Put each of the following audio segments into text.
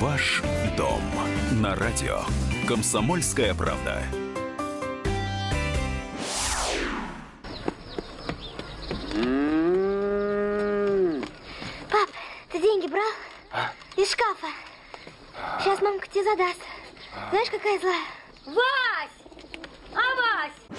Ваш дом на радио. Комсомольская правда. Пап, ты деньги брал? Из шкафа. Сейчас мамка тебе задаст. Знаешь, какая злая? Вась! А, Вась!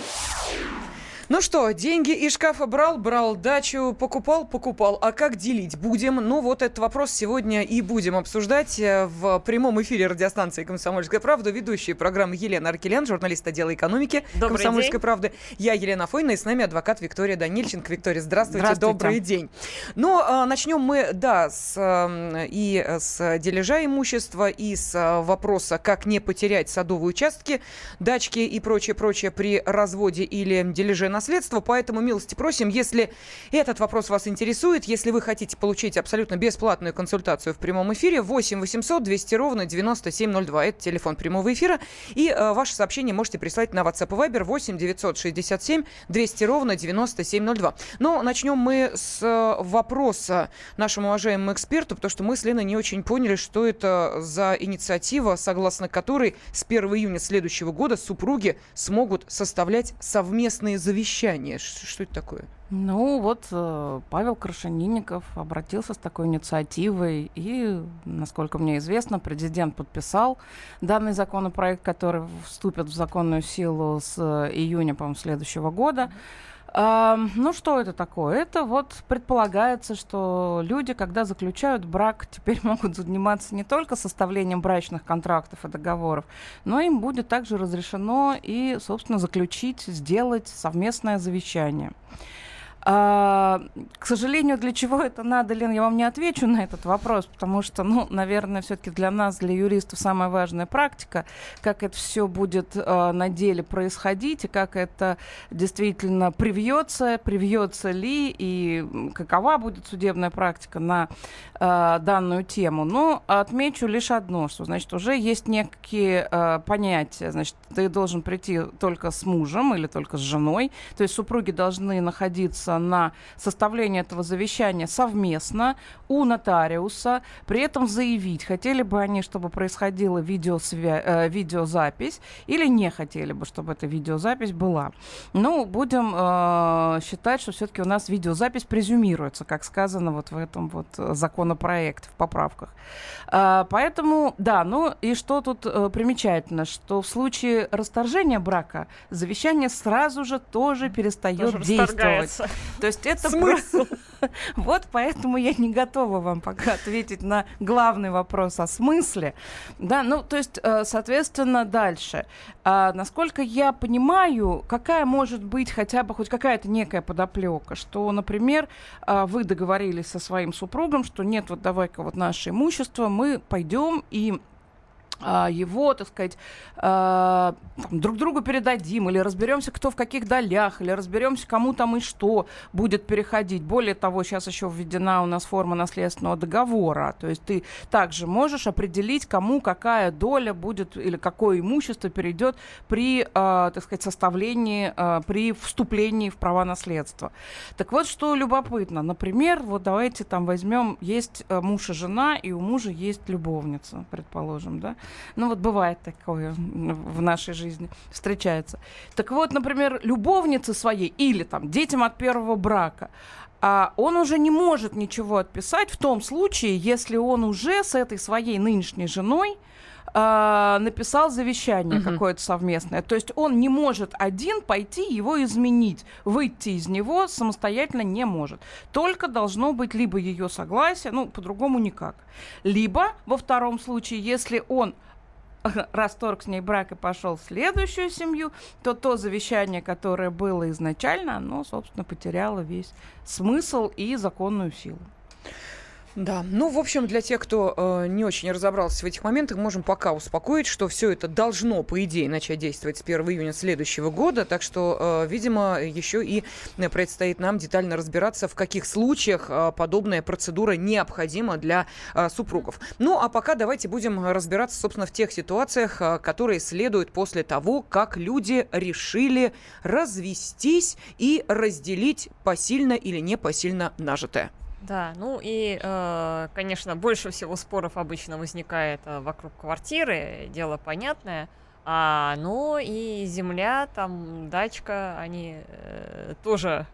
Ну что, деньги из шкафа брал, брал, дачу покупал, покупал. А как делить будем? Ну вот этот вопрос сегодня и будем обсуждать э, в прямом эфире радиостанции «Комсомольская правда». Ведущие программы Елена Аркелян, журналист отдела экономики Добрый «Комсомольской день. правды». Я Елена Фойна, и с нами адвокат Виктория Данильченко. Виктория, здравствуйте, Здравствуйте. добрый день. Ну, а, начнем мы, да, с, э, и с дележа имущества, и с э, вопроса, как не потерять садовые участки, дачки и прочее-прочее при разводе или дележе наследства. Поэтому милости просим, если этот вопрос вас интересует, если вы хотите получить абсолютно бесплатную консультацию в прямом эфире, 8 800 200 ровно 9702. Это телефон прямого эфира. И э, ваше сообщение можете прислать на WhatsApp и Viber 8 967 200 ровно 9702. Но начнем мы с э, вопроса нашему уважаемому эксперту, потому что мы с Леной не очень поняли, что это за инициатива, согласно которой с 1 июня следующего года супруги смогут составлять совместные завещания. Ш- Что это такое? Ну вот э, Павел Крашенинников обратился с такой инициативой, и, насколько мне известно, президент подписал данный законопроект, который вступит в законную силу с э, июня, по-моему, следующего года. А, ну что это такое? Это вот предполагается, что люди, когда заключают брак, теперь могут заниматься не только составлением брачных контрактов и договоров, но им будет также разрешено и, собственно, заключить, сделать совместное завещание. А, к сожалению, для чего это надо, Лен, я вам не отвечу на этот вопрос, потому что, ну, наверное, все-таки для нас, для юристов, самая важная практика, как это все будет э, на деле происходить, и как это действительно привьется, привьется ли, и какова будет судебная практика на э, данную тему. Но отмечу лишь одно, что, значит, уже есть некие э, понятия, значит, ты должен прийти только с мужем или только с женой, то есть супруги должны находиться на составление этого завещания совместно у нотариуса, при этом заявить, хотели бы они, чтобы происходила видеосвя- э, видеозапись, или не хотели бы, чтобы эта видеозапись была. Ну, будем э, считать, что все-таки у нас видеозапись презюмируется, как сказано вот в этом вот э, законопроекте, в поправках. А, поэтому, да, ну и что тут э, примечательно, что в случае расторжения брака завещание сразу же тоже перестает Тоже действовать. То есть это Смысл? про- Вот поэтому я не готова вам пока ответить на главный вопрос о смысле. Да, ну, то есть, э, соответственно, дальше. А, насколько я понимаю, какая может быть хотя бы хоть какая-то некая подоплека, что, например, а, вы договорились со своим супругом, что нет, вот давай-ка вот наше имущество, мы пойдем и его, так сказать, а, друг другу передадим, или разберемся, кто в каких долях, или разберемся, кому там и что будет переходить. Более того, сейчас еще введена у нас форма наследственного договора. То есть ты также можешь определить, кому какая доля будет или какое имущество перейдет при, а, так сказать, составлении, а, при вступлении в права наследства. Так вот, что любопытно. Например, вот давайте там возьмем, есть э, муж и жена, и у мужа есть любовница, предположим, да? Ну вот бывает такое в нашей жизни, встречается. Так вот, например, любовнице своей или там детям от первого брака, а он уже не может ничего отписать в том случае, если он уже с этой своей нынешней женой а, написал завещание Мгм. какое-то совместное. То есть он не может один пойти его изменить, выйти из него самостоятельно не может. Только должно быть либо ее согласие, ну, по-другому никак. Либо, во втором случае, если он расторг с ней брак и пошел в следующую семью, то то завещание, которое было изначально, оно, собственно, потеряло весь смысл и законную силу. Да, ну, в общем, для тех, кто э, не очень разобрался в этих моментах, можем пока успокоить, что все это должно, по идее, начать действовать с 1 июня следующего года, так что, э, видимо, еще и предстоит нам детально разбираться, в каких случаях э, подобная процедура необходима для э, супругов. Ну, а пока давайте будем разбираться, собственно, в тех ситуациях, э, которые следуют после того, как люди решили развестись и разделить посильно или непосильно нажитое. Да, ну и, э, конечно, больше всего споров обычно возникает э, вокруг квартиры, дело понятное. А, ну и земля, там дачка, они э, тоже,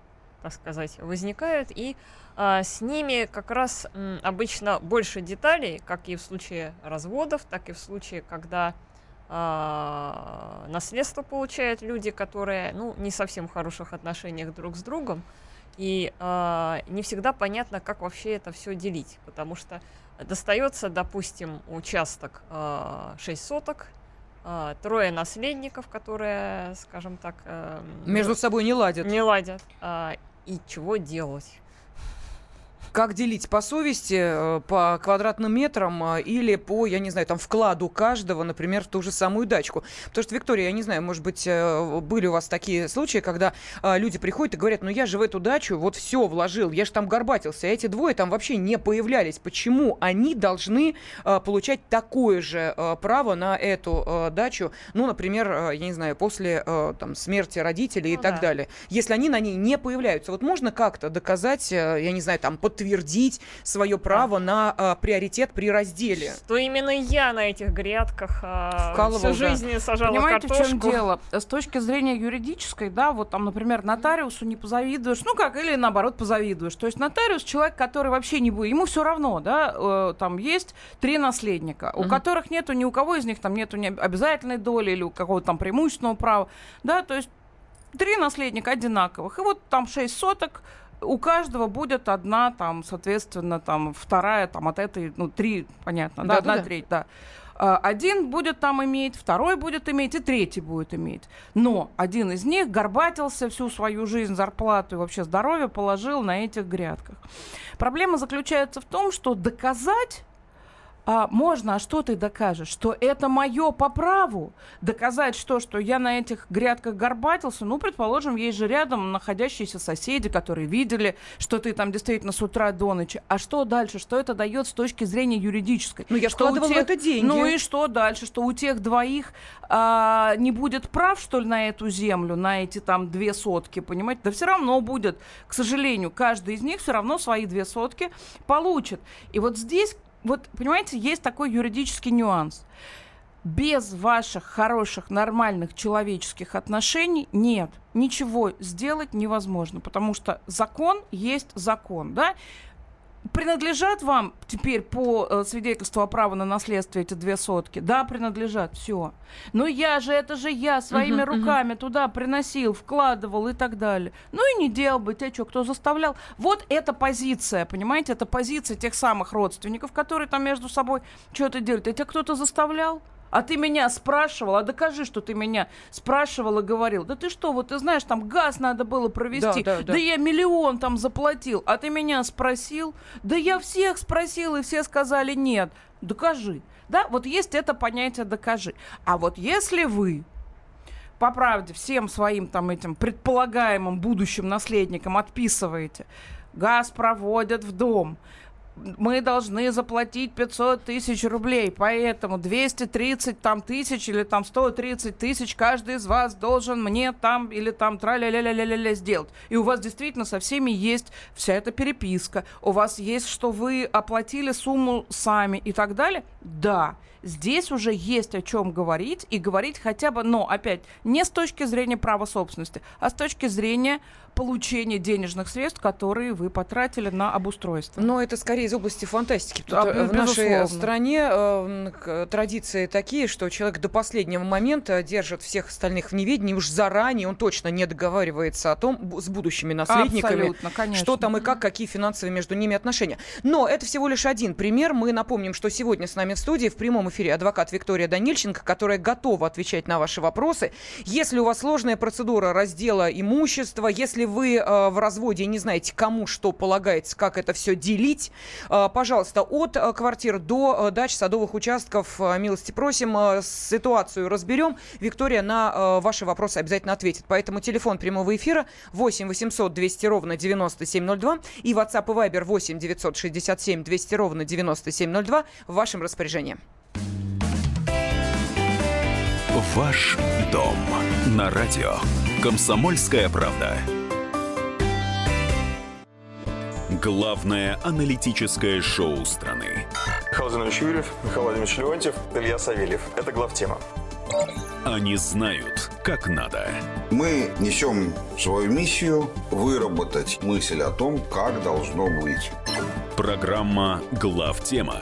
так сказать, возникают. И с ними как раз обычно больше деталей, как и в случае разводов, так и в случае, когда наследство получают люди, которые, ну, не совсем в хороших отношениях друг с другом. И э, не всегда понятно, как вообще это все делить, потому что достается, допустим, участок э, 6 соток, э, трое наследников, которые, скажем так, э, Между собой не ладят. не ладят. Э, и чего делать? Как делить по совести, э, по квадратным метрам э, или по, я не знаю, там вкладу каждого, например, в ту же самую дачку? Потому что, Виктория, я не знаю, может быть, э, были у вас такие случаи, когда люди приходят и говорят, ну я же в эту дачу вот все вложил, я же там горбатился, а эти двое там вообще не появлялись. Почему они должны получать такое же право на эту дачу, ну, например, я не знаю, после там смерти родителей и Ну так да. далее, если они на ней не появляются? Вот можно как-то доказать, я не знаю, там подтвердить свое право на э, приоритет при разделе? Что именно я на этих грядках Вкалывал, всю да. жизнь сажала Понимаете, картошку. в чем дело? С точки зрения юридической, да, вот там, например, нотариусу не позавидуешь, ну как, или наоборот позавидуешь. То есть нотариус человек, который вообще не будет, ему все равно, да, э, там есть три наследника, у Мгм. которых нету ни у кого из них там нету ни обязательной доли или у какого-то там преимущественного права, да, то есть три наследника одинаковых, и вот там шесть соток, у каждого будет одна, там, соответственно, там, вторая, там, от этой, ну, три, понятно, да, Да-да-да. одна треть, да. А, Один будет там иметь, второй будет иметь, и третий будет иметь. Но один из них горбатился всю свою жизнь, зарплату и вообще здоровье положил на этих грядках. Проблема заключается в том, что доказать а, можно, а что ты докажешь? Что это мое по праву? Доказать что? Что я на этих грядках горбатился? Ну, предположим, есть же рядом находящиеся соседи, которые видели, что ты там действительно с утра до ночи. А что дальше? Что это дает с точки зрения юридической? Ну, я что вкладывала тех- это деньги. Ну и что дальше? Что у тех двоих а, не будет прав, что ли, на эту землю, на эти там две сотки, понимаете? Да все равно будет. К сожалению, каждый из них все равно свои две сотки получит. И вот здесь, вот, понимаете, есть такой юридический нюанс. Без ваших хороших, нормальных человеческих отношений нет. Ничего сделать невозможно, потому что закон есть закон, да? Принадлежат вам теперь по э, свидетельству о праве на наследство эти две сотки? Да, принадлежат, все. Но я же, это же я своими мгм. руками туда приносил, вкладывал и так далее. Ну и не делал бы, тебя что, кто заставлял? Вот эта позиция, понимаете, это позиция тех самых родственников, которые там между собой что-то делают. Тебя кто-то заставлял? А ты меня спрашивал, а докажи, что ты меня спрашивал и говорил. Да ты что, вот ты знаешь, там газ надо было провести. Да, да, да. я миллион там заплатил, а ты меня спросил. Да я всех спросил, и все сказали нет. Докажи. Да, вот есть это понятие докажи. А вот если вы по правде всем своим там этим предполагаемым будущим наследникам отписываете, газ проводят в дом, мы должны заплатить 500 тысяч рублей, поэтому 230 там тысяч или там 130 тысяч каждый из вас должен мне там или там тра-ля-ля-ля-ля-ля сделать. И у вас действительно со всеми есть вся эта переписка, у вас есть, что вы оплатили сумму сами и так далее. Да, здесь уже есть о чем говорить и говорить хотя бы, но опять не с точки зрения права собственности, а с точки зрения получения денежных средств, которые вы потратили на обустройство. Но это скорее из области фантастики. Тут, А, э, в нашей безусловно. стране э, к- традиции такие, что человек до последнего момента держит всех остальных в неведении, уж заранее он точно не договаривается о том с будущими наследниками, что там и как, какие финансовые между ними отношения. Но это всего лишь один пример. Мы напомним, что сегодня с нами в студии в прямом эфире адвокат Виктория Данильченко, которая готова отвечать на ваши вопросы. Если у вас сложная процедура раздела имущества, если вы э, в разводе не знаете, кому что полагается, как это все делить, э, пожалуйста, от э, квартир до э, дач, садовых участков, э, милости просим, э, ситуацию разберем. Виктория на э, ваши вопросы обязательно ответит. Поэтому телефон прямого эфира 8 800 200 ровно 9702 и WhatsApp и Viber 8 967 200 ровно 9702 в вашем распоряжении. Ваш дом на радио. Комсомольская правда. Главное аналитическое шоу страны. Михаил Зинович Юрьев, Михаил Владимирович Леонтьев, Илья Савельев. Это главтема. Они знают, как надо. Мы несем свою миссию выработать мысль о том, как должно быть. Программа «Главтема»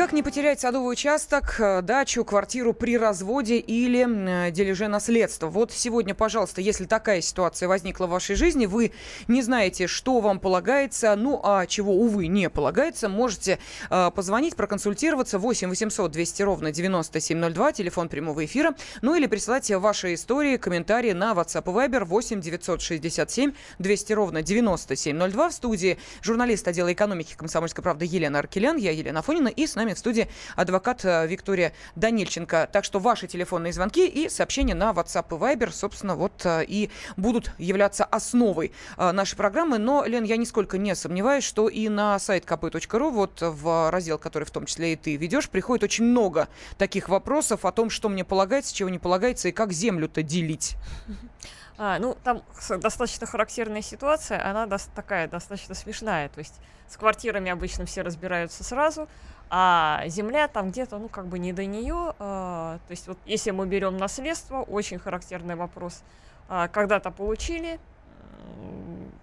Как не потерять садовый участок, э, дачу, квартиру при разводе или э, дележе наследства? Вот сегодня, пожалуйста, если такая ситуация возникла в вашей жизни, вы не знаете, что вам полагается, ну а чего, увы, не полагается, можете э, позвонить, проконсультироваться. 8 800 200 ровно 9702, телефон прямого эфира, ну или присылать ваши истории, комментарии на WhatsApp и Viber 8 967 200 ровно 9702 в студии журналист отдела экономики комсомольской правды Елена Аркелян, я Елена Фонина и с нами в студии адвокат э, Виктория Данильченко. Так что ваши телефонные звонки и сообщения на WhatsApp и Viber, собственно, вот э, и будут являться основой э, нашей программы. Но, Лен, я нисколько не сомневаюсь, что и на сайт kp.ru, вот в раздел, который в том числе и ты ведешь, приходит очень много таких вопросов о том, что мне полагается, чего не полагается и как землю-то делить. А, ну, там достаточно характерная ситуация, она до- такая достаточно смешная. То есть с квартирами обычно все разбираются сразу, а земля там где-то, ну, как бы не до нее. А, то есть вот если мы берем наследство, очень характерный вопрос. А, когда-то получили,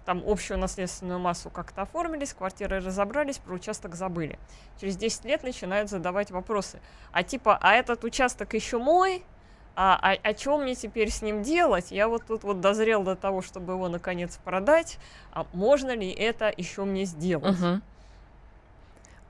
там общую наследственную массу как-то оформились, квартиры разобрались, про участок забыли. Через 10 лет начинают задавать вопросы. А типа, а этот участок еще мой? А, а, а что мне теперь с ним делать? Я вот тут вот дозрел до того, чтобы его наконец продать. А можно ли это еще мне сделать? Мгм.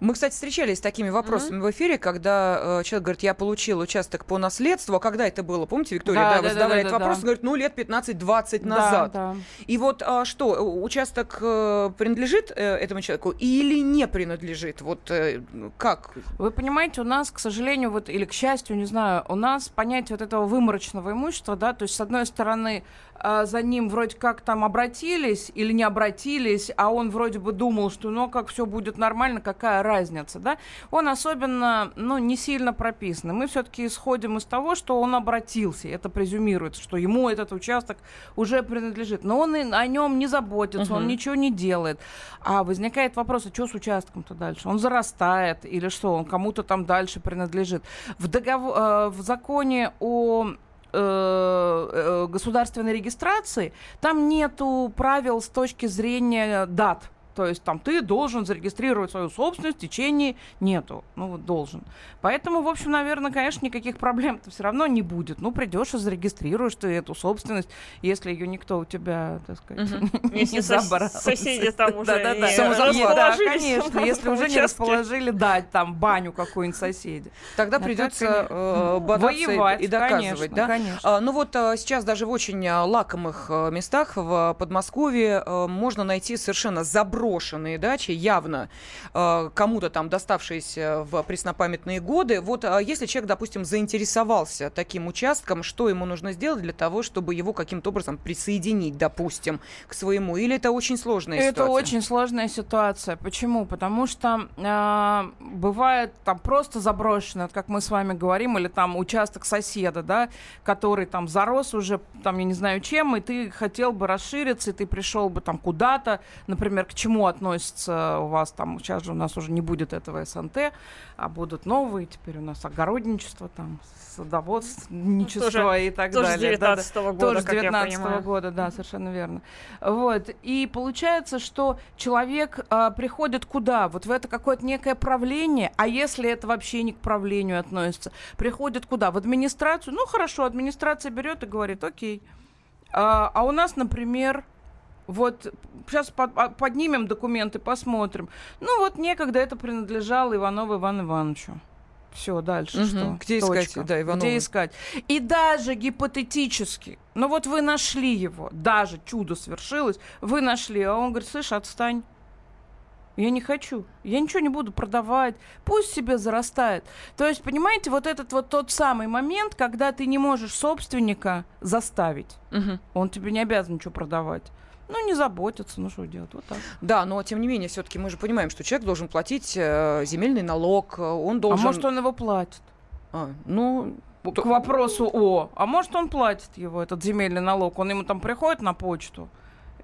Мы, кстати, встречались с такими вопросами в эфире, когда э, человек говорит, я получил участок по наследству. А когда это было? Помните, Виктория, Да, да, да, вы да, задавали да, этот да, вопрос, да. говорит, ну, лет 15-20 назад. Да, да. И вот а, что, у- участок э, принадлежит э, этому человеку или не принадлежит? Вот э, как? Вы понимаете, у нас, к сожалению, вот, или к счастью, не знаю, у нас понятие вот этого выморочного имущества, да, то есть, с одной стороны, а, за ним вроде как там обратились или не обратились, а он вроде бы думал, что ну как все будет нормально, какая разница, да? Он особенно, ну, не сильно прописан. Мы все-таки исходим из того, что он обратился, это презюмируется, что ему этот участок уже принадлежит. Но он и о нем не заботится, он Мгм. ничего не делает. А возникает вопрос, а что с участком-то дальше? Он зарастает или что? Он кому-то там дальше принадлежит. В, договор, э, в законе о э, э, государственной регистрации там нету правил с точки зрения дат. То есть там ты должен зарегистрировать свою собственность в течение нету. Ну вот должен. Поэтому, в общем, наверное, конечно, никаких проблем-то все равно не будет. Ну, придешь и зарегистрируешь ты эту собственность, если ее никто у тебя, так сказать, Если не забрал. соседи там уже Да-да-да. не Да, расположились конечно, если уже не расположили дать там баню какую-нибудь соседи. Тогда А придется э, и- Воевать, и доказывать, конечно, да? конечно. А, ну вот а, сейчас даже в очень а, лакомых а, местах в Подмосковье а, можно найти совершенно заброшенные дачи, явно а, кому-то там доставшиеся в преснопамятные годы. Вот а, если человек, допустим, заинтересовался таким участком, что ему нужно сделать для того, чтобы его каким-то образом присоединить, допустим, к своему? Или это очень сложная Это ситуация? очень сложная ситуация. Почему? Потому что а, бывает там просто заброшено, как мы с вами говорим, или там участок соседа, да, который там зарос уже, там, я не знаю чем, и ты хотел бы расшириться, и ты пришел бы там куда-то, например, к чему относится у вас там, сейчас же у нас уже не будет этого СНТ, а будут новые, теперь у нас огородничество, там, садоводничество тоже- и так Тоже с далее. Да-да. 19 года, Тоже с как я 19 понимаю. года, да, совершенно верно. Вот. И получается, что человек а, приходит куда? Вот в это какое-то некое правление, а если это вообще не к правлению относится, приходит куда? В администрацию? Ну, хорошо, администрация берет и говорит, окей. А, а у нас, например, вот сейчас поднимем документы, посмотрим. Ну вот некогда это принадлежало Иванову Ивану Ивановичу. Все, дальше Мгм. что? Где искать, Точка. да, Иванова? Где искать? И даже гипотетически, ну вот вы нашли его, даже чудо свершилось, вы нашли, а он говорит, слышь, отстань. Я не хочу. Я ничего не буду продавать. Пусть себе зарастает. То есть, понимаете, вот этот вот тот самый момент, когда ты не можешь собственника заставить. Мгм. Он тебе не обязан ничего продавать. Ну, не заботятся, ну что делать, вот так. Да, но тем не менее, все-таки мы же понимаем, что человек должен платить э, земельный налог, э, он должен... А может, он его платит? А, ну, к вопросу о, а может он платит его, этот земельный налог, он ему там приходит на почту,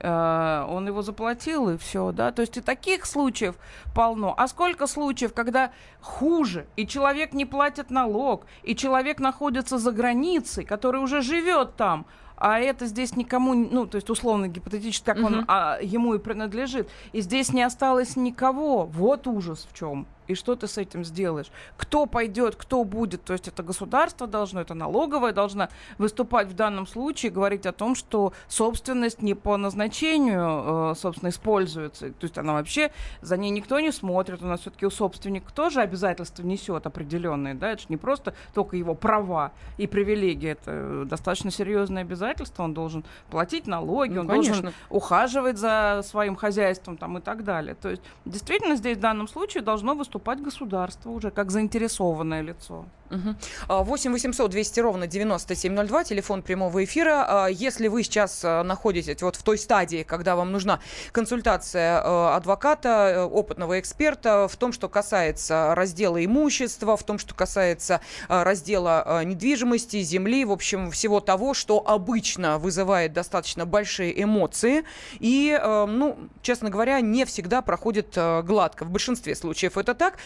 э, он его заплатил и все, да, то есть и таких случаев полно. А сколько случаев, когда хуже, и человек не платит налог, и человек находится за границей, который уже живет там, а это здесь никому, ну, то есть условно гипотетически, как он а, ему и принадлежит, и здесь не осталось никого. Вот ужас в чем. И что ты с этим сделаешь? Кто пойдет, кто будет? То есть это государство должно, это налоговая должна выступать в данном случае, говорить о том, что собственность не по назначению, э, собственно, используется. То есть она вообще, за ней никто не смотрит. У нас все-таки у собственника тоже обязательства несет определенные. Да? Это же не просто только его права и привилегии. Это достаточно серьезное обязательство. Он должен платить налоги, ну, он конечно. должен ухаживать за своим хозяйством там, и так далее. То есть действительно здесь в данном случае должно выступать выступать государство уже как заинтересованное лицо. Угу. 8 800 200 ровно 9702, телефон прямого эфира. А, если вы сейчас а, находитесь вот в той стадии, когда вам нужна консультация а, адвоката, э, опытного эксперта в том, что касается раздела имущества, в том, что касается раздела недвижимости, земли, в общем, всего того, что обычно вызывает достаточно большие эмоции и, ну, честно говоря, не всегда проходит гладко. В большинстве случаев это так.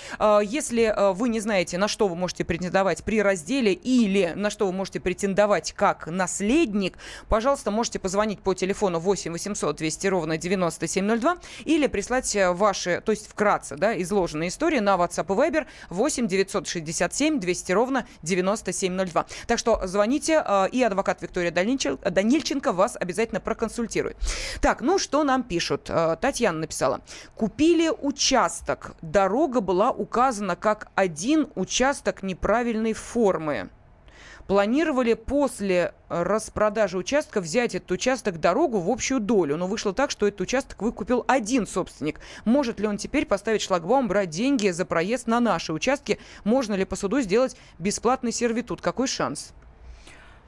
Если вы не знаете, на что вы можете претендовать, претендовать при разделе или на что вы можете претендовать как наследник, пожалуйста, можете позвонить по телефону 8 800 200 ровно 9702 или прислать э, ваши, то есть вкратце, да, изложенные истории на WhatsApp и Viber 8 967 200 ровно 9702. Так что звоните, э, и адвокат Виктория Данильченко вас обязательно проконсультирует. Так, ну что нам пишут? Э, Татьяна написала. Купили участок. Дорога была указана как один участок неправильно правильной формы. Планировали после распродажи участка взять этот участок дорогу в общую долю, но вышло так, что этот участок выкупил один собственник. Может ли он теперь поставить шлагбаум, брать деньги за проезд на наши участки? Можно ли по суду сделать бесплатный сервитут? Какой шанс?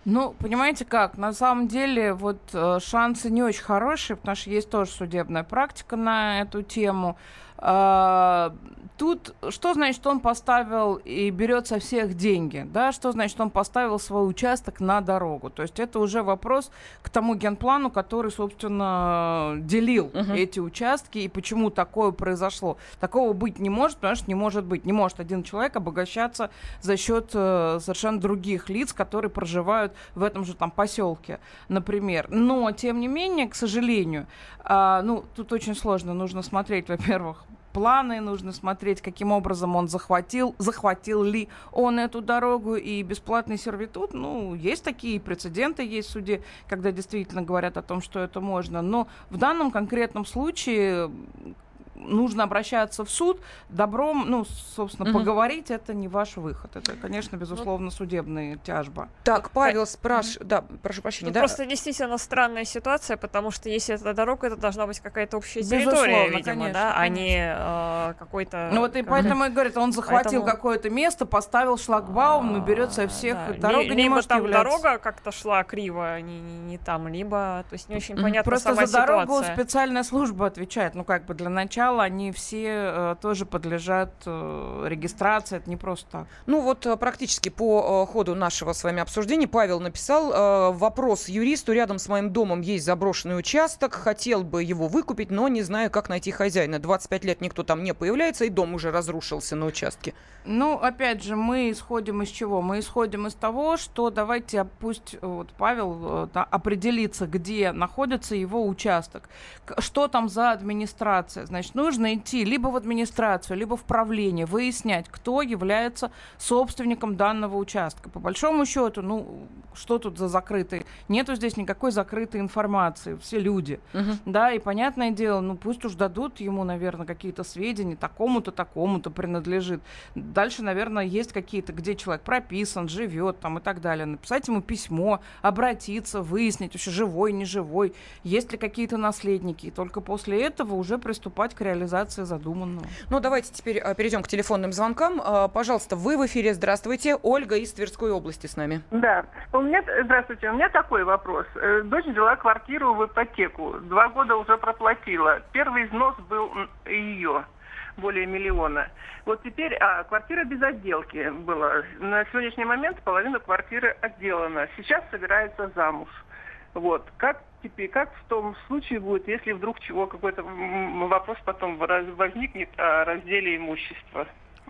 Ну, понимаете как, на самом деле вот э, шансы не очень хорошие, потому что есть тоже судебная практика на эту тему. Э, тут что значит, он поставил и берет со всех деньги, да, что значит, он поставил свой участок на дорогу. То есть это уже вопрос к тому генплану, который, собственно, делил uh-huh. эти участки и почему такое произошло. Такого быть не может, потому что не может быть. Не может один человек обогащаться за счет э, совершенно других лиц, которые проживают в этом же там поселке, например. Но, тем не менее, к сожалению, э, ну, тут очень сложно. Нужно смотреть, во-первых, планы, нужно смотреть, каким образом он захватил, захватил ли он эту дорогу и бесплатный сервитут. Ну, есть такие прецеденты, есть в суде, когда действительно говорят о том, что это можно. Но в данном конкретном случае нужно обращаться в суд, добром, ну, собственно, угу. поговорить это не ваш выход. Это, конечно, безусловно, судебная тяжба. Так, Павел спрашивает, да, прошу прощения. Ну, да? Просто действительно странная ситуация, потому что если это дорога, это должна быть какая-то общая территория, видимо, конечно, да, конечно. а не э, какой-то... Ну вот и поэтому и говорит, он захватил Поэтому... какое-то место, поставил шлагбаум, и берет со всех. Да. Дорога не может там являться... дорога как-то шла криво, не, не, не там, либо, то есть не очень понятно Просто сама за дорогу ситуация. специальная служба отвечает, ну как бы для начала материалы, они все э, тоже подлежат э, регистрации, это не просто так. Ну вот э, практически по ходу нашего с вами обсуждения Павел написал вопрос юристу, рядом с моим домом есть заброшенный участок, хотел бы его выкупить, но не знаю, как найти хозяина. 25 лет никто там не появляется, и дом уже разрушился на участке. Ну, опять же, мы исходим из чего? Мы исходим из того, что давайте пусть вот Павел да, определится, где находится его участок, что там за администрация. Значит, нужно идти либо в администрацию, либо в правление, выяснять, кто является собственником данного участка. По большому счету, ну, что тут за закрытый? Нету здесь никакой закрытой информации, все люди. Uh-huh. Да, и понятное дело, ну, пусть уж дадут ему, наверное, какие-то сведения, такому-то, такому-то принадлежит Дальше, наверное, есть какие-то, где человек прописан, живет там и так далее. Написать ему письмо, обратиться, выяснить, вообще живой, не живой, есть ли какие-то наследники. И только после этого уже приступать к реализации задуманного. Ну, давайте теперь э, перейдем к телефонным звонкам. Э, пожалуйста, вы в эфире. Здравствуйте. Ольга из Тверской области с нами. Да. У меня, здравствуйте, у меня такой вопрос. Э, дочь взяла квартиру в ипотеку. Два года уже проплатила. Первый взнос был ее более миллиона. Вот теперь, а, квартира без отделки была. На сегодняшний момент половина квартиры отделана. Сейчас собирается замуж. Вот. Как теперь, как в том случае будет, если вдруг чего какой-то вопрос потом возникнет о разделе имущества?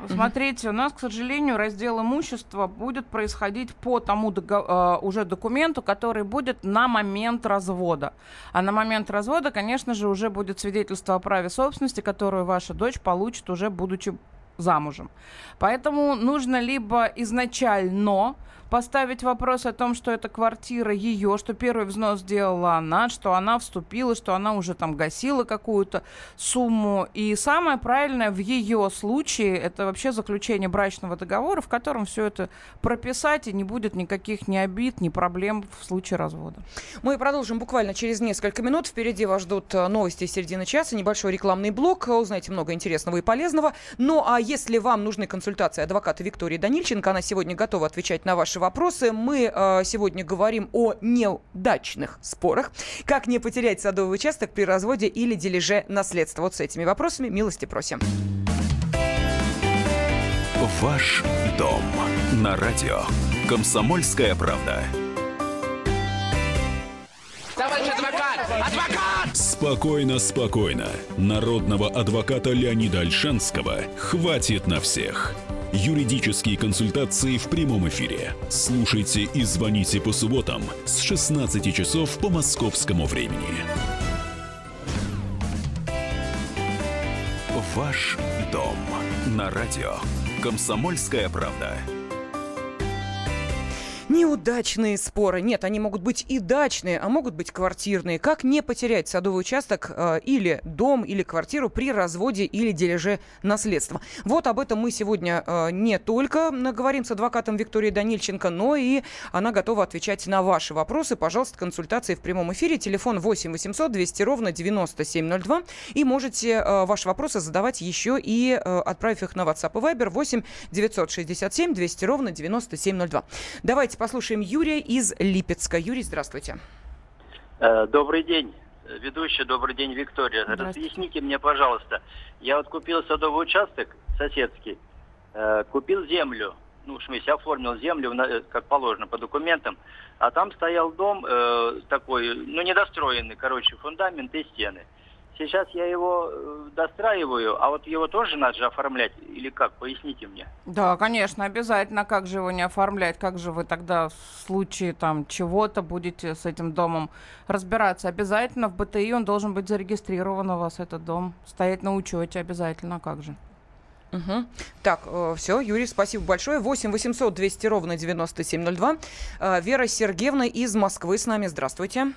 Смотрите, у нас, к сожалению, раздел имущества будет происходить по тому э, уже документу, который будет на момент развода. А на момент развода, конечно же, уже будет свидетельство о праве собственности, которую ваша дочь получит уже будучи замужем. Поэтому нужно либо изначально поставить вопрос о том, что эта квартира ее, что первый взнос сделала она, что она вступила, что она уже там гасила какую-то сумму. И самое правильное в ее случае это вообще заключение брачного договора, в котором все это прописать и не будет никаких ни обид, ни проблем в случае развода. Мы продолжим буквально через несколько минут. Впереди вас ждут э, новости середины часа, небольшой рекламный блок. Узнаете много интересного и полезного. Ну а если вам нужны консультации адвоката Виктории Данильченко, она сегодня готова отвечать на ваши вопросы. Мы э, сегодня говорим о неудачных спорах. Как не потерять садовый участок при разводе или дележе наследства. Вот с этими вопросами милости просим. Ваш дом на радио. Комсомольская правда. Товарищ адвокат! Адвокат! Спокойно, спокойно. Народного адвоката Леонида Альшанского хватит на всех. Юридические консультации в прямом эфире. Слушайте и звоните по субботам с 16 часов по московскому времени. Ваш дом на радио. Комсомольская правда. Неудачные споры. Нет, они могут быть и дачные, а могут быть квартирные. Как не потерять садовый участок э, или дом, или квартиру при разводе или дележе наследства? Вот об этом мы сегодня э, не только говорим с адвокатом Викторией Данильченко, но и она готова отвечать на ваши вопросы. Пожалуйста, консультации в прямом эфире. Телефон 8 800 200 ровно 9702. И можете э, ваши вопросы задавать еще и э, отправив их на WhatsApp и Viber 8 967 200 ровно 9702. Давайте послушаем Юрия из Липецка. Юрий, здравствуйте. Э, добрый день, ведущая. Добрый день, Виктория. Разъясните мне, пожалуйста. Я вот купил садовый участок соседский, э, купил землю, ну, в смысле, оформил землю, как положено, по документам, а там стоял дом э, такой, ну, недостроенный, короче, фундамент и стены. Сейчас я его э, достраиваю, а вот его тоже надо же оформлять или как? Поясните мне. Да, конечно, обязательно. Как же его не оформлять? Как же вы тогда в случае там чего-то будете с этим домом разбираться? Обязательно в БТИ он должен быть зарегистрирован у вас, этот дом. Стоять на учете обязательно. Как же? Угу. Так, э, все, Юрий, спасибо большое. 8 800 200 ровно 9702. Э, Вера Сергеевна из Москвы с нами. Здравствуйте.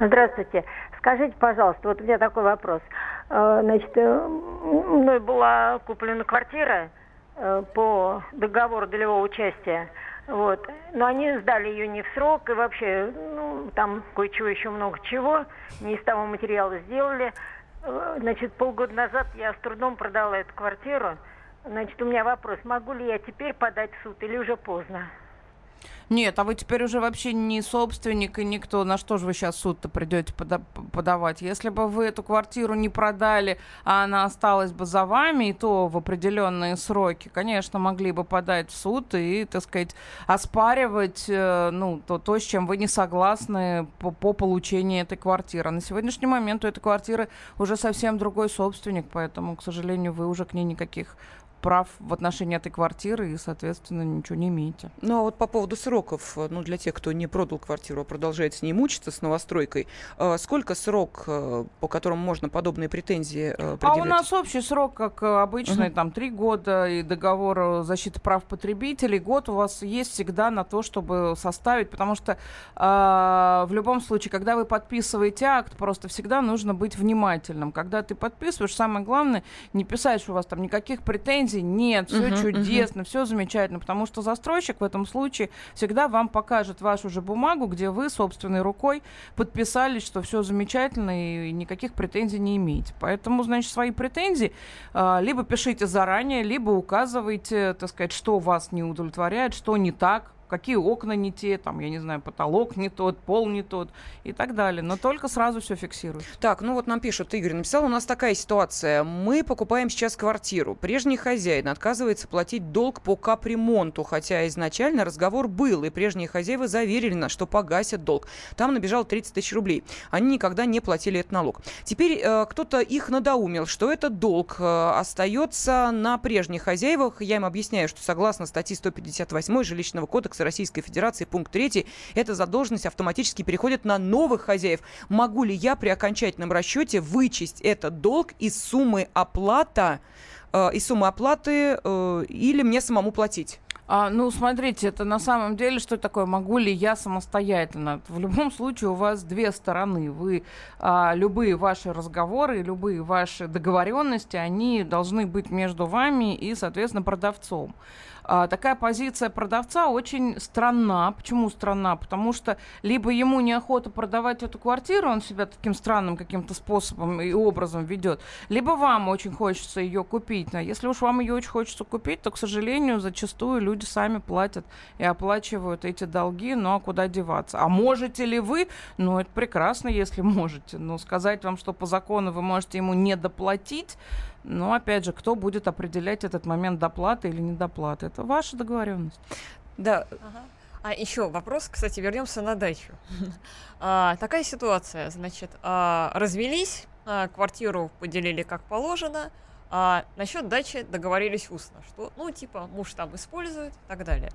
Здравствуйте. Скажите, пожалуйста, вот у меня такой вопрос. Э, значит, э, мной была куплена квартира э, по договору долевого участия. Вот. Но они сдали ее не в срок, и вообще, ну, там кое-чего еще много чего, не из того материала сделали. Значит, полгода назад я с трудом продала эту квартиру. Значит, у меня вопрос, могу ли я теперь подать в суд или уже поздно? Нет, а вы теперь уже вообще не собственник и никто. На что же вы сейчас суд-то придете пода- подавать? Если бы вы эту квартиру не продали, а она осталась бы за вами, и то в определенные сроки, конечно, могли бы подать в суд и, так сказать, оспаривать э, ну, то, то, с чем вы не согласны по, по получению этой квартиры. На сегодняшний момент у этой квартиры уже совсем другой собственник, поэтому, к сожалению, вы уже к ней никаких прав в отношении этой квартиры и, соответственно, ничего не имеете. Ну, а вот по поводу сроков, ну, для тех, кто не продал квартиру, а продолжает с ней мучиться, с новостройкой, э, сколько срок, э, по которому можно подобные претензии предъявлять? А у нас общий срок, как обычно, угу. там, три года, и договор защиты прав потребителей, год у вас есть всегда на то, чтобы составить, потому что э, в любом случае, когда вы подписываете акт, просто всегда нужно быть внимательным. Когда ты подписываешь, самое главное, не писать, что у вас там никаких претензий, претензий нет, все Мгм, чудесно, все замечательно, потому что застройщик в этом случае всегда вам покажет вашу же бумагу, где вы собственной рукой подписались, что все замечательно и никаких претензий не имеете. Поэтому, значит, свои претензии а, либо пишите заранее, либо указывайте, так сказать, что вас не удовлетворяет, что не так, какие окна не те, там, я не знаю, потолок не тот, пол не тот и так далее. Но только сразу все фиксируют. Так, ну вот нам пишут, Игорь написал, у нас такая ситуация. Мы покупаем сейчас квартиру. Прежний хозяин отказывается платить долг по капремонту, хотя изначально разговор был, и прежние хозяева заверили нас, что погасят долг. Там набежал 30 тысяч рублей. Они никогда не платили этот налог. Теперь э, кто-то их надоумил, что этот долг э, остается на прежних хозяевах. Я им объясняю, что согласно статье 158 Жилищного кодекса Российской Федерации, пункт 3, эта задолженность автоматически переходит на новых хозяев. Могу ли я при окончательном расчете вычесть этот долг из суммы оплата, э, из суммы оплаты э, или мне самому платить? А, ну, смотрите, это на самом деле что такое? Могу ли я самостоятельно? В любом случае у вас две стороны. Вы а, любые ваши разговоры, любые ваши договоренности, они должны быть между вами и, соответственно, продавцом. А, такая позиция продавца очень странна. Почему странна? Потому что либо ему неохота продавать эту квартиру, он себя таким странным каким-то способом и образом ведет, либо вам очень хочется ее купить. Но если уж вам ее очень хочется купить, то, к сожалению, зачастую люди сами платят и оплачивают эти долги, ну а куда деваться? А можете ли вы? Ну, это прекрасно, если можете. Но сказать вам, что по закону вы можете ему не доплатить, но опять же, кто будет определять этот момент доплаты или недоплаты? Это ваша договоренность. Да. Ага. А еще вопрос, кстати, вернемся на дачу. а, такая ситуация, значит, а, развелись, а, квартиру поделили как положено, а насчет дачи договорились устно, что, ну, типа, муж там использует и так далее.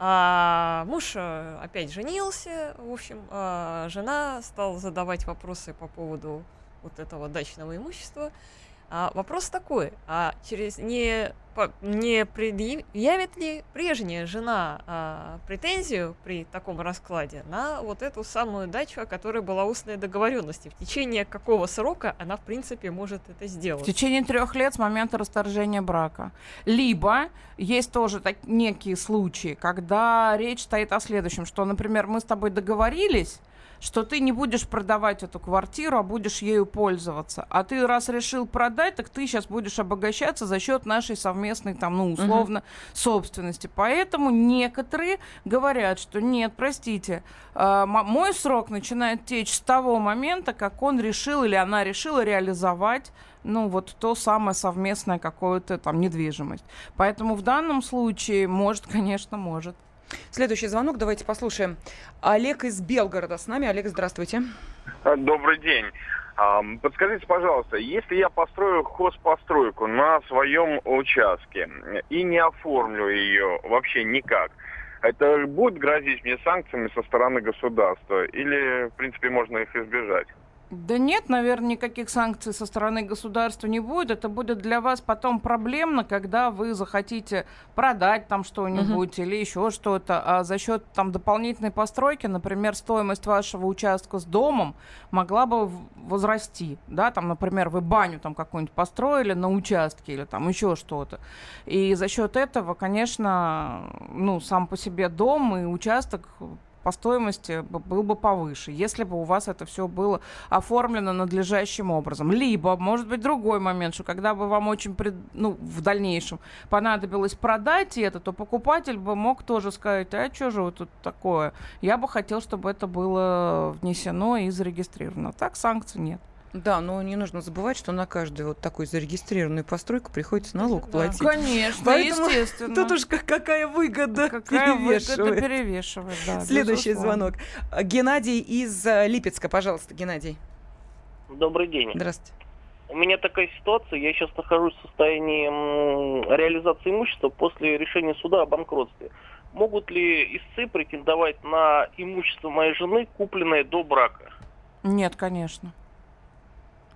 А муж э, опять женился, в общем, а жена стала задавать вопросы по поводу вот этого дачного имущества. А вопрос такой, а через не, по, не предъявит ли прежняя жена а, претензию при таком раскладе на вот эту самую дачу, о которой была устная договоренность? В течение какого срока она, в принципе, может это сделать? В течение трех лет с момента расторжения брака. Либо есть тоже так, некие случаи, когда речь стоит о следующем, что, например, мы с тобой договорились, что ты не будешь продавать эту квартиру, а будешь ею пользоваться. А ты раз решил продать, так ты сейчас будешь обогащаться за счет нашей совместной, там, ну, условно, uh-huh. собственности. Поэтому некоторые говорят, что нет, простите, э, мой срок начинает течь с того момента, как он решил или она решила реализовать ну, вот то самое совместное какое-то там недвижимость. Поэтому в данном случае может, конечно, может. Следующий звонок, давайте послушаем. Олег из Белгорода с нами. Олег, здравствуйте. Добрый день. Подскажите, пожалуйста, если я построю хозпостройку на своем участке и не оформлю ее вообще никак, это будет грозить мне санкциями со стороны государства или, в принципе, можно их избежать? Да нет, наверное, никаких санкций со стороны государства не будет. Это будет для вас потом проблемно, когда вы захотите продать там что-нибудь uh-huh. или еще что-то. А за счет там дополнительной постройки, например, стоимость вашего участка с домом могла бы возрасти. Да, там, например, вы баню там какую-нибудь построили на участке или там еще что-то. И за счет этого, конечно, ну, сам по себе дом и участок по стоимости был бы повыше, если бы у вас это все было оформлено надлежащим образом. Либо, может быть, другой момент, что когда бы вам очень, пред, ну, в дальнейшем понадобилось продать это, то покупатель бы мог тоже сказать, а что же вот тут такое? Я бы хотел, чтобы это было внесено и зарегистрировано. Так санкций нет. Да, но не нужно забывать, что на каждую вот такую зарегистрированную постройку приходится налог да. платить. Конечно, Поэтому естественно. Тут уж какая выгода какая перевешивает. Выгода перевешивает да, Следующий безусловно. звонок. Геннадий из э, Липецка. Пожалуйста, Геннадий. Добрый день. Здравствуйте. У меня такая ситуация, я сейчас нахожусь в состоянии реализации имущества после решения суда о банкротстве. Могут ли истцы претендовать на имущество моей жены, купленное до брака? Нет, конечно.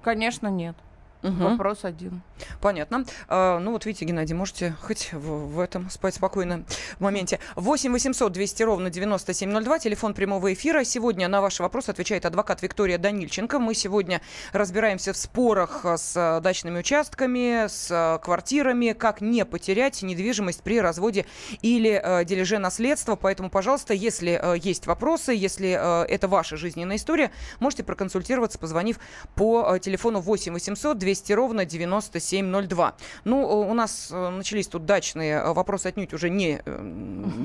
Конечно, нет. Угу. Вопрос один. Понятно. А, ну вот видите, Геннадий, можете хоть в, в этом спать спокойно в моменте. 8 800 200 ровно 9702, телефон прямого эфира. Сегодня на ваши вопросы отвечает адвокат Виктория Данильченко. Мы сегодня разбираемся в спорах с дачными участками, с квартирами, как не потерять недвижимость при разводе или э, дележе наследства. Поэтому, пожалуйста, если э, есть вопросы, если э, это ваша жизненная история, можете проконсультироваться, позвонив по э, телефону 8 800 200 ровно 97 702. Ну, э, у нас э, начались тут дачные э, вопросы, отнюдь уже не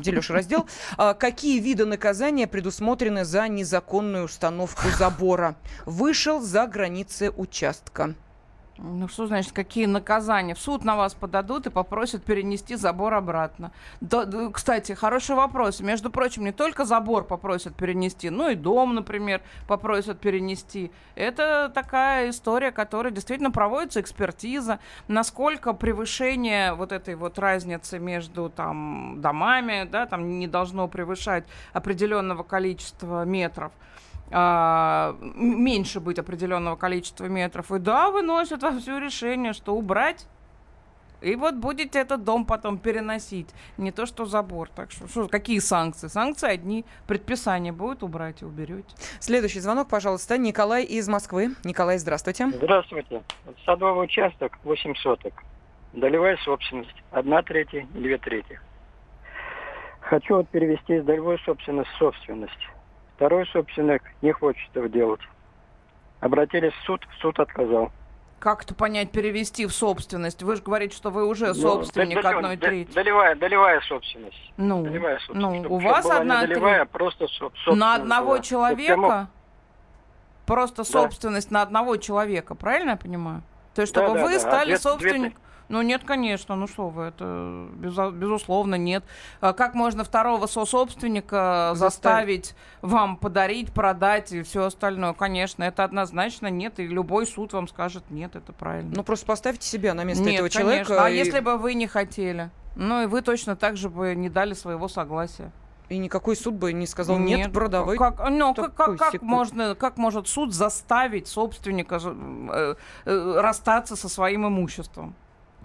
дележ раздел. А, какие виды наказания предусмотрены за незаконную установку забора? Вышел за границы участка. Ну что значит, какие наказания? В суд на вас подадут и попросят перенести забор обратно. Да, да, кстати, хороший вопрос. Между прочим, не только забор попросят перенести, но и дом, например, попросят перенести. Это такая история, которая действительно проводится экспертиза, насколько превышение вот этой вот разницы между там домами, да, там не должно превышать определенного количества метров а, меньше быть определенного количества метров. И да, выносят во все решение, что убрать и вот будете этот дом потом переносить. Не то, что забор. Так что, что какие санкции? Санкции одни. Предписание будет убрать и уберете. Следующий звонок, пожалуйста. Николай из Москвы. Николай, здравствуйте. Здравствуйте. Садовый участок 8 соток. Долевая собственность. Одна третья, две трети. Хочу вот перевести из долевой собственности в собственность. Второй собственник не хочет этого делать. Обратились в суд, суд отказал. Как это понять, перевести в собственность? Вы же говорите, что вы уже ну, собственник ну, одной трети. Долевая, долевая собственность. Ну, долевая собственность. ну у вас одна долевая, а просто собственность. На одного была. человека? Просто собственность да. на одного человека, правильно я понимаю? То есть, чтобы да, вы да, стали а собственником... Ну нет, конечно, ну что вы, это без, безусловно нет. А как можно второго сособственника заставить вам подарить, продать и все остальное? Конечно, это однозначно нет, и любой суд вам скажет нет, это правильно. Ну просто поставьте себя на место нет, этого конечно. человека. А и... если бы вы не хотели? Ну и вы точно так же бы не дали своего согласия. И никакой суд бы не сказал нет, нет продавай. Как, ну, как, как, как, можно, как может суд заставить собственника э, э, расстаться со своим имуществом?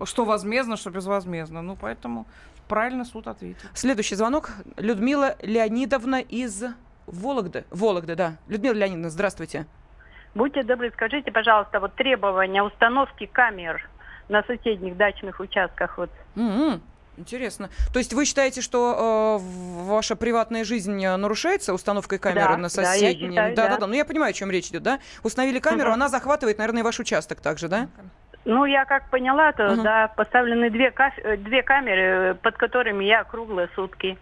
Что возмездно, что безвозмездно. Ну, поэтому правильно суд ответил. Следующий звонок. Людмила Леонидовна из Вологды. Вологды, да. Людмила Леонидовна, здравствуйте. Будьте добры, скажите, пожалуйста, вот требования установки камер на соседних дачных участках. Вот. Mm-hmm. Интересно. То есть вы считаете, что э, ваша приватная жизнь нарушается установкой камеры да, на соседнем? Да, да, да, да. Ну я понимаю, о чем речь идет, да? Установили камеру, угу. она захватывает, наверное, ваш участок также, да? Ну, я как поняла, то угу. да, поставлены две, э, две камеры, под которыми я круглые сутки.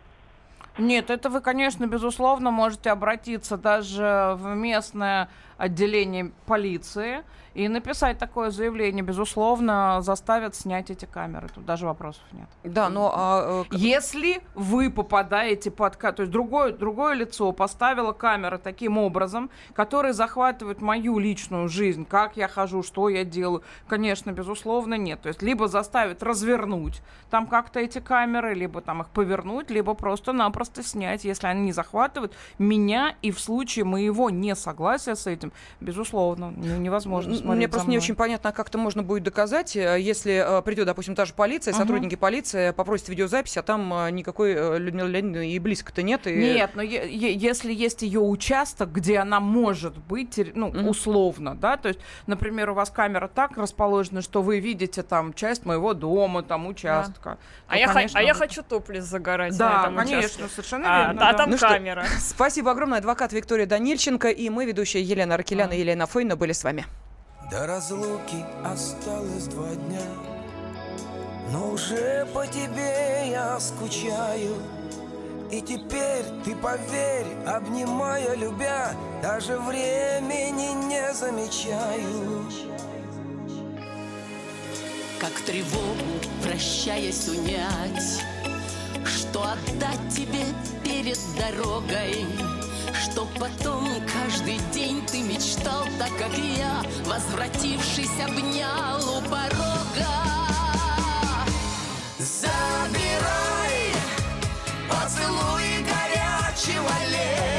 Нет, это вы, конечно, безусловно, можете обратиться даже в местное отделение полиции и написать такое заявление, безусловно, заставят снять эти камеры. Тут даже вопросов нет. Да, но... А, э, Если вы попадаете под... То есть другое, другое лицо поставило камеры таким образом, которые захватывают мою личную жизнь, как я хожу, что я делаю, конечно, безусловно, нет. То есть либо заставят развернуть там как-то эти камеры, либо там их повернуть, либо просто-напросто снять, если они не захватывают меня, и в случае моего несогласия с этим, безусловно, невозможно мне просто не очень понятно, как это можно будет доказать, э, если э, придет, допустим, та же полиция, uh-huh. сотрудники полиции попросят видеозапись, а там э, никакой Людмилы Леонидовны и близко-то нет. И... Нет, но если есть ее участок, где она может быть, ну, uh-huh. условно, да, то есть, например, у вас камера так расположена, что вы видите там часть моего дома, там участка. Да. А, я конечно, х- а я хочу топлес загорать да, на этом конечно, участке. совершенно а, верно. А, да. там ну камера. Что, спасибо огромное. Адвокат Виктория Данильченко и мы, ведущая Елена Аркелян и Елена Фойна, были с вами. До разлуки осталось два дня. Но уже по тебе я скучаю. И теперь ты поверь, обнимая, любя Даже времени не замечаю. Как тревогу, прощаясь, унять Что отдать тебе перед дорогой что потом каждый день ты мечтал, так как я, возвратившись, обнял у порога. Забирай поцелуй горячего лета,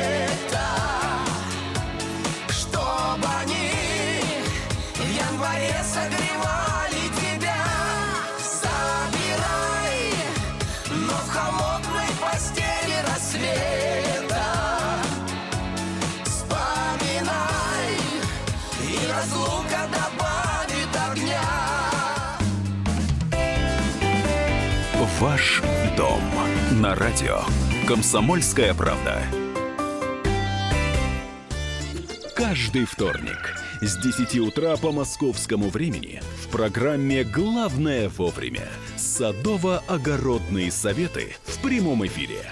Ваш дом на радио. Комсомольская правда. Каждый вторник с 10 утра по московскому времени в программе «Главное вовремя» садово-огородные советы в прямом эфире.